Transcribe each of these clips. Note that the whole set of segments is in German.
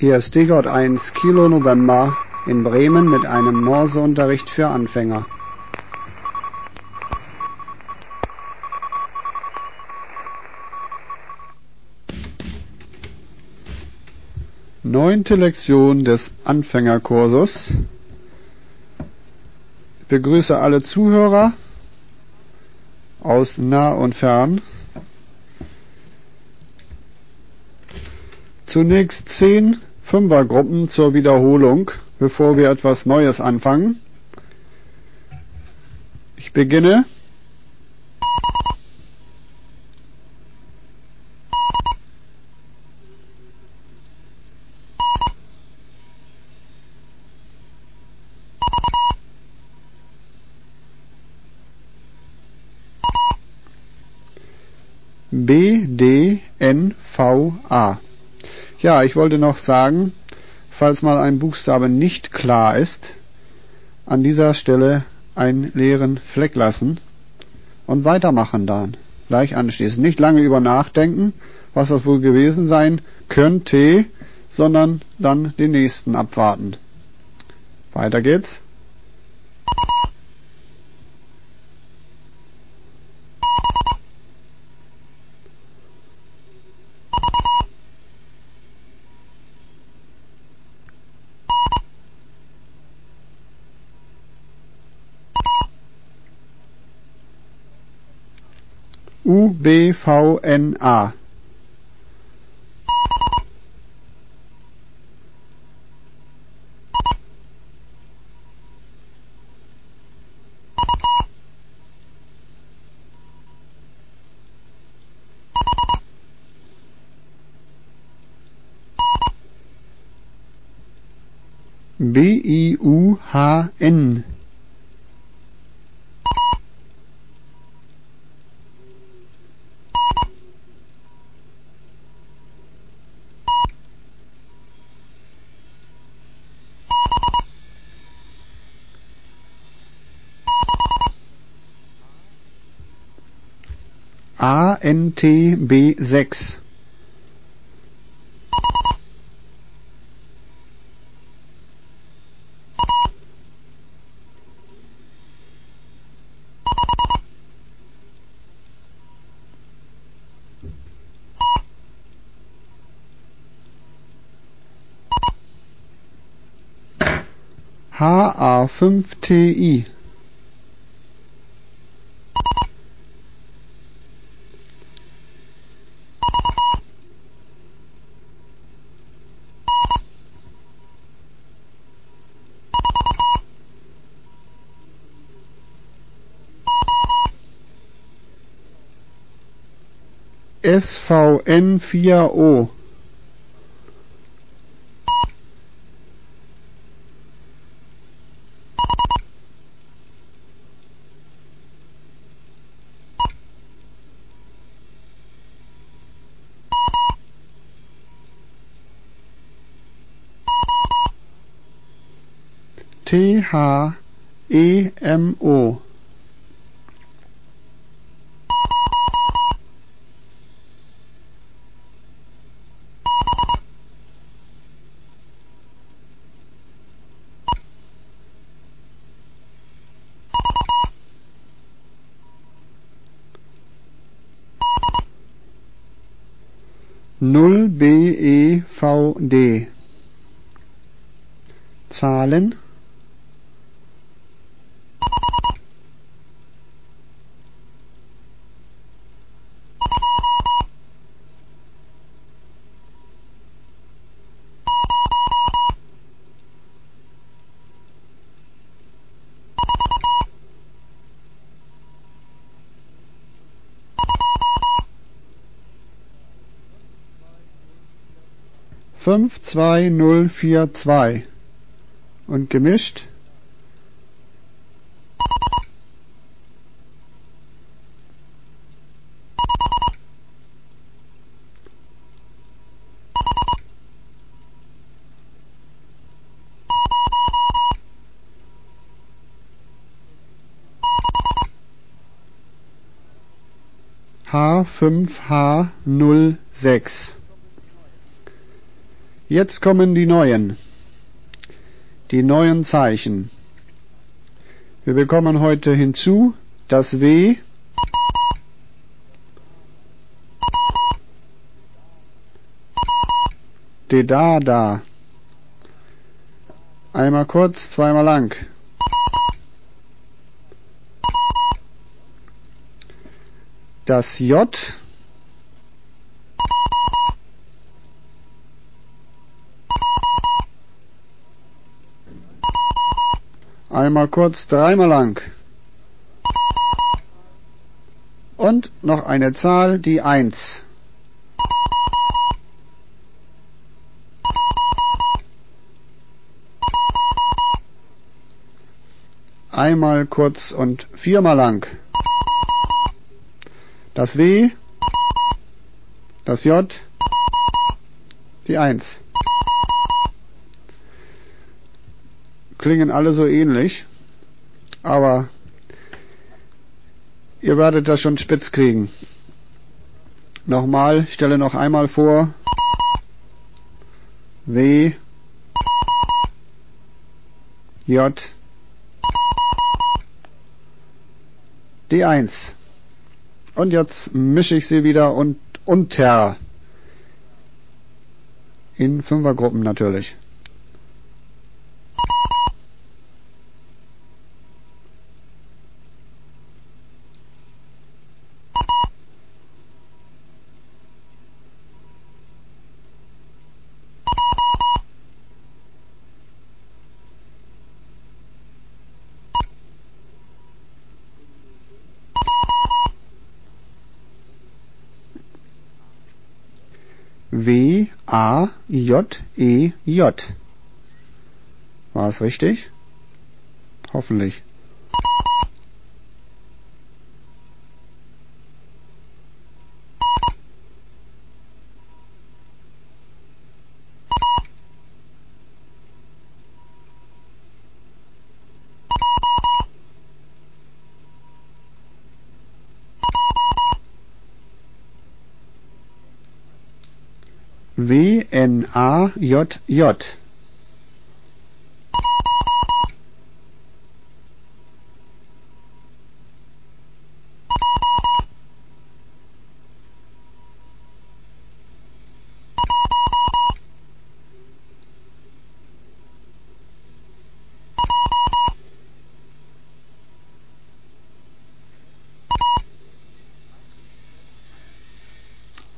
Hier ist Stigott 1 Kilo November in Bremen mit einem Morseunterricht für Anfänger. Neunte Lektion des Anfängerkursus. Ich begrüße alle Zuhörer aus nah und fern. Zunächst zehn Fünfergruppen zur Wiederholung, bevor wir etwas Neues anfangen. Ich beginne. B, D, N, V, A. Ja, ich wollte noch sagen, falls mal ein Buchstabe nicht klar ist, an dieser Stelle einen leeren Fleck lassen und weitermachen dann. Gleich anschließend. Nicht lange über nachdenken, was das wohl gewesen sein könnte, sondern dann den nächsten abwarten. Weiter geht's. UBVNA. B-I-U-H-N ANTB6 HA5TI A B I U H N A N T B sechs H A fünf T I SVN vier O. T H E M O null B E V D Zahlen? Fünf zwei null vier zwei und gemischt H fünf H null sechs Jetzt kommen die neuen. Die neuen Zeichen. Wir bekommen heute hinzu das W, de da da. Einmal kurz, zweimal lang. Das J Einmal kurz, dreimal lang. Und noch eine Zahl, die Eins. Einmal kurz und viermal lang. Das W, das J, die Eins. Klingen alle so ähnlich, aber ihr werdet das schon spitz kriegen. Nochmal, stelle noch einmal vor. W J D1. Und jetzt mische ich sie wieder und unter. In Fünfergruppen natürlich. W A J E J. War es richtig? Hoffentlich. W N A J J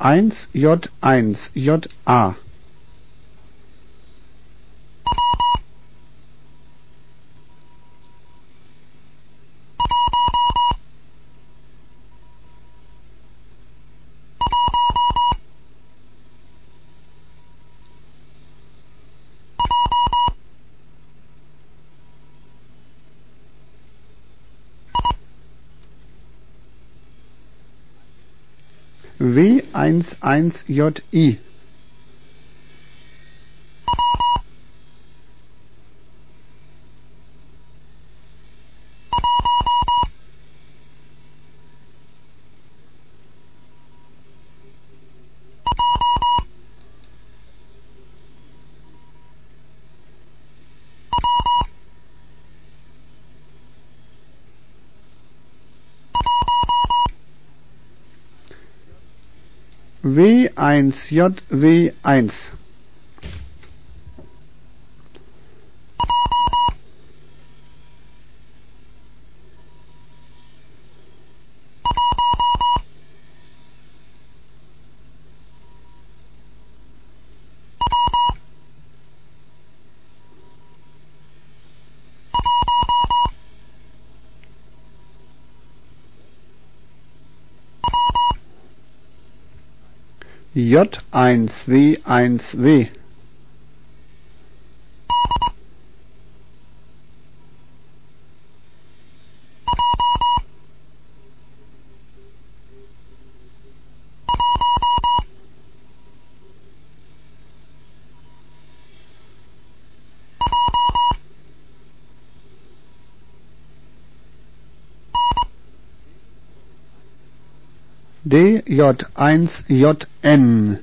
1J1 JA 1JI W1JW1 J1W1W DJ1JN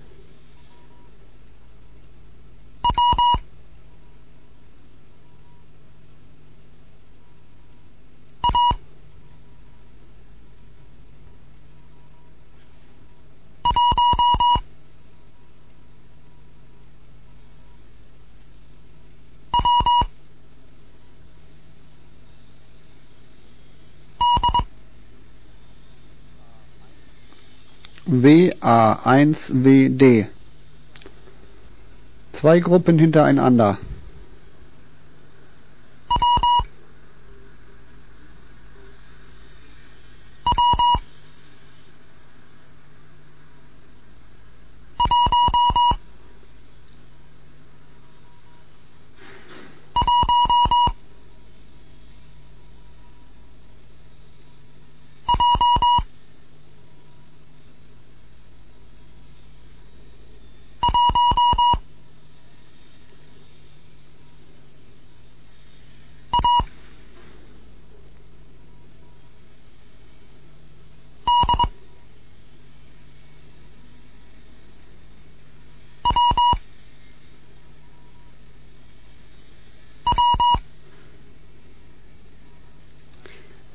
WA1WD. Zwei Gruppen hintereinander.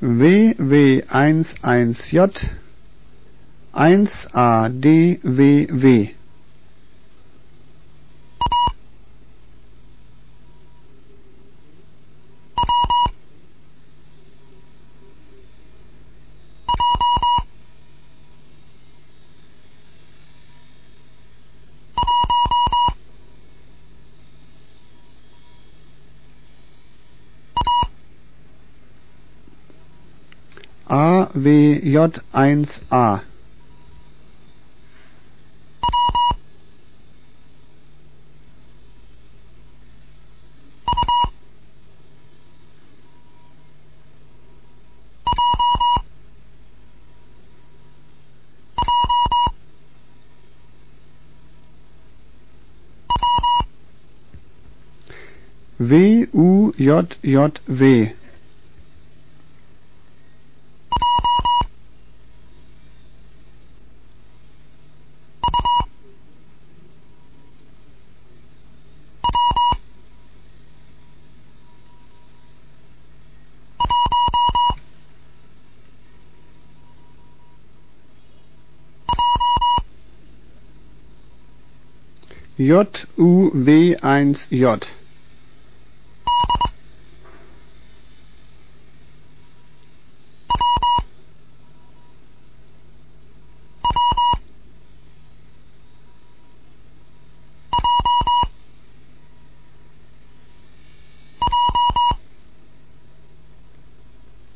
WW11J 1ADWW AWJ1A WUJJW JUW1J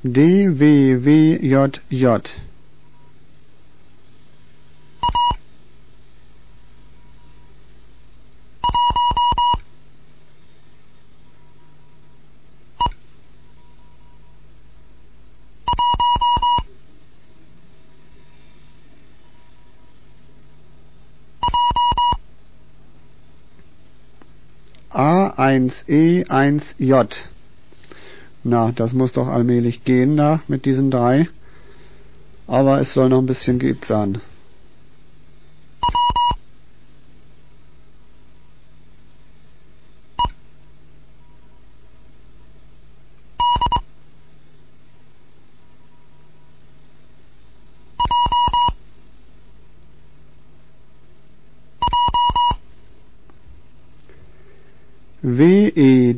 DWWJJ A1E1J. Na, das muss doch allmählich gehen da mit diesen drei. Aber es soll noch ein bisschen geübt werden.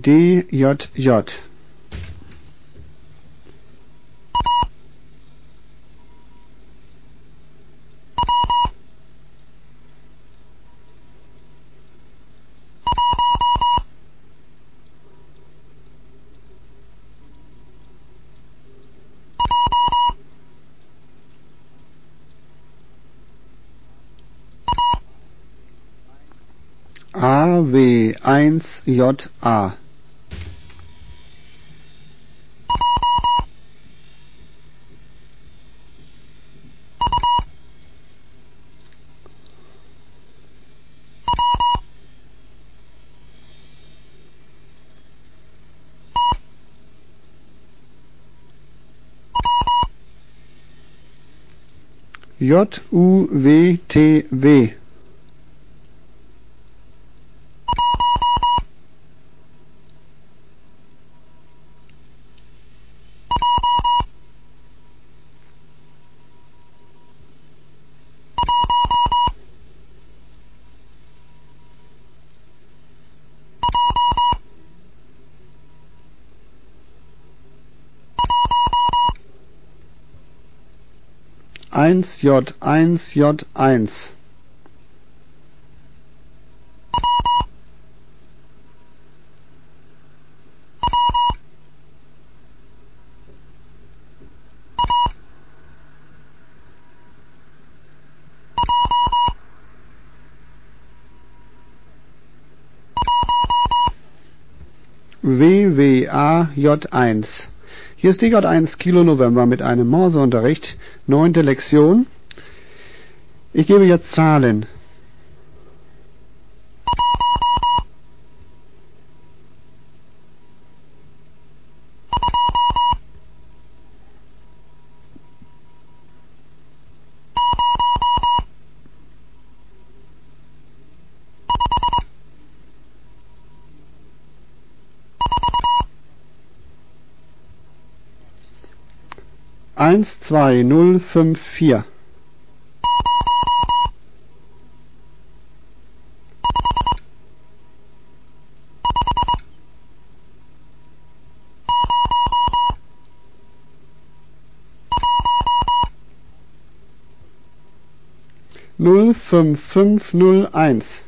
WEDJJ AW1JA JUWTW 1J1J1 WWAJ1. Hier ist DJ1 Kilo November mit einem Morseunterricht, neunte Lektion. Ich gebe jetzt Zahlen. Eins zwei null fünf vier. null fünf fünf null eins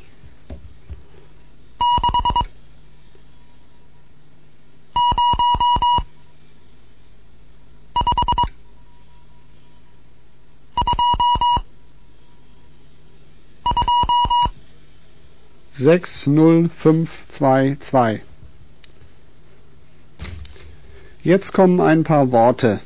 60522. Jetzt kommen ein paar Worte.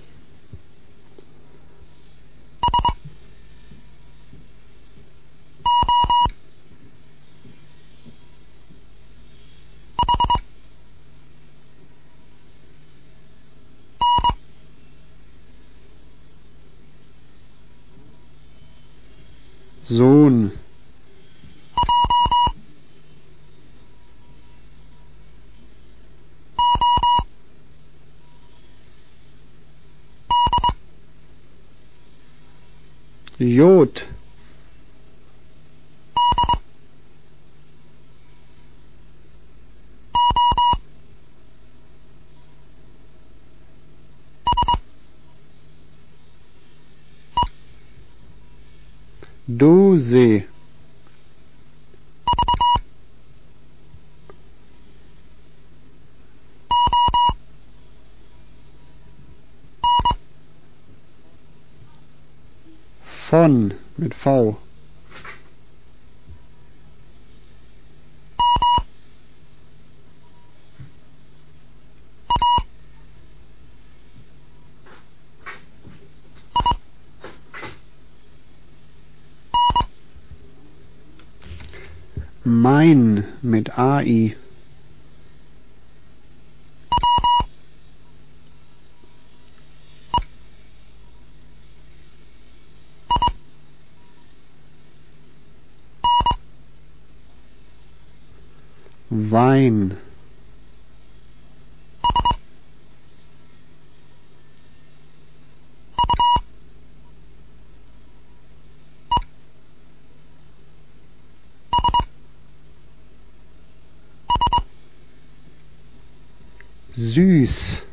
Sohn Yod. Dose. Von mit V. Mein mit AI Wein. Süß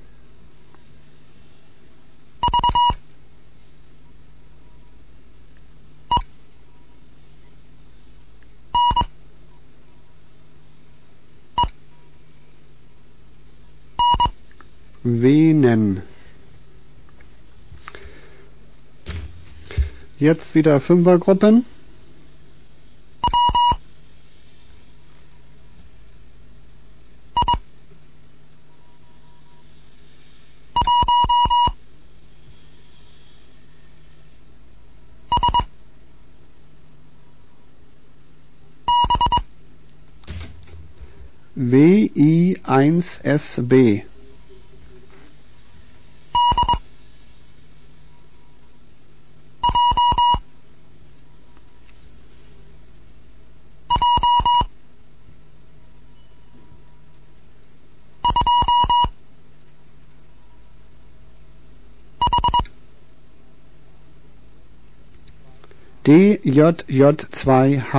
Venen. Jetzt wieder Fünfergruppen. WI1SB DJJ2H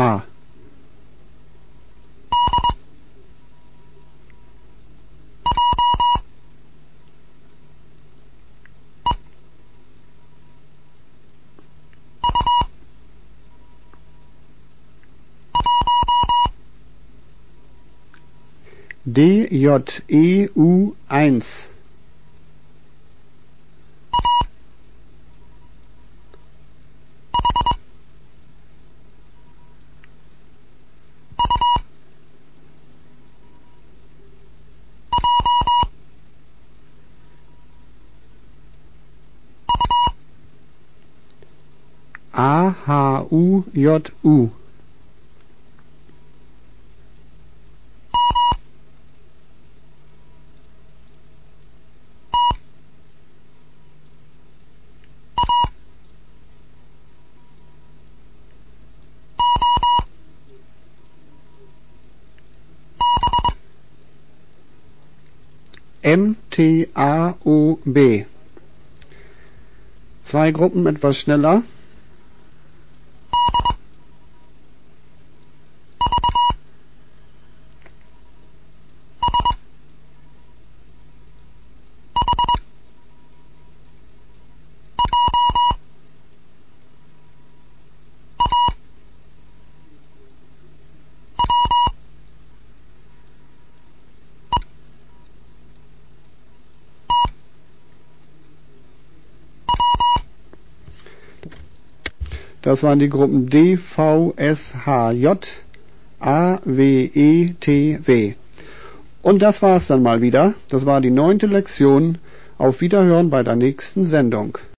DJEU1 AHUJU MTAOB Zwei Gruppen etwas schneller. Das waren die Gruppen D, V, S, H, J, A, W, E, T, W. Und das war's dann mal wieder. Das war die neunte Lektion. Auf Wiederhören bei der nächsten Sendung.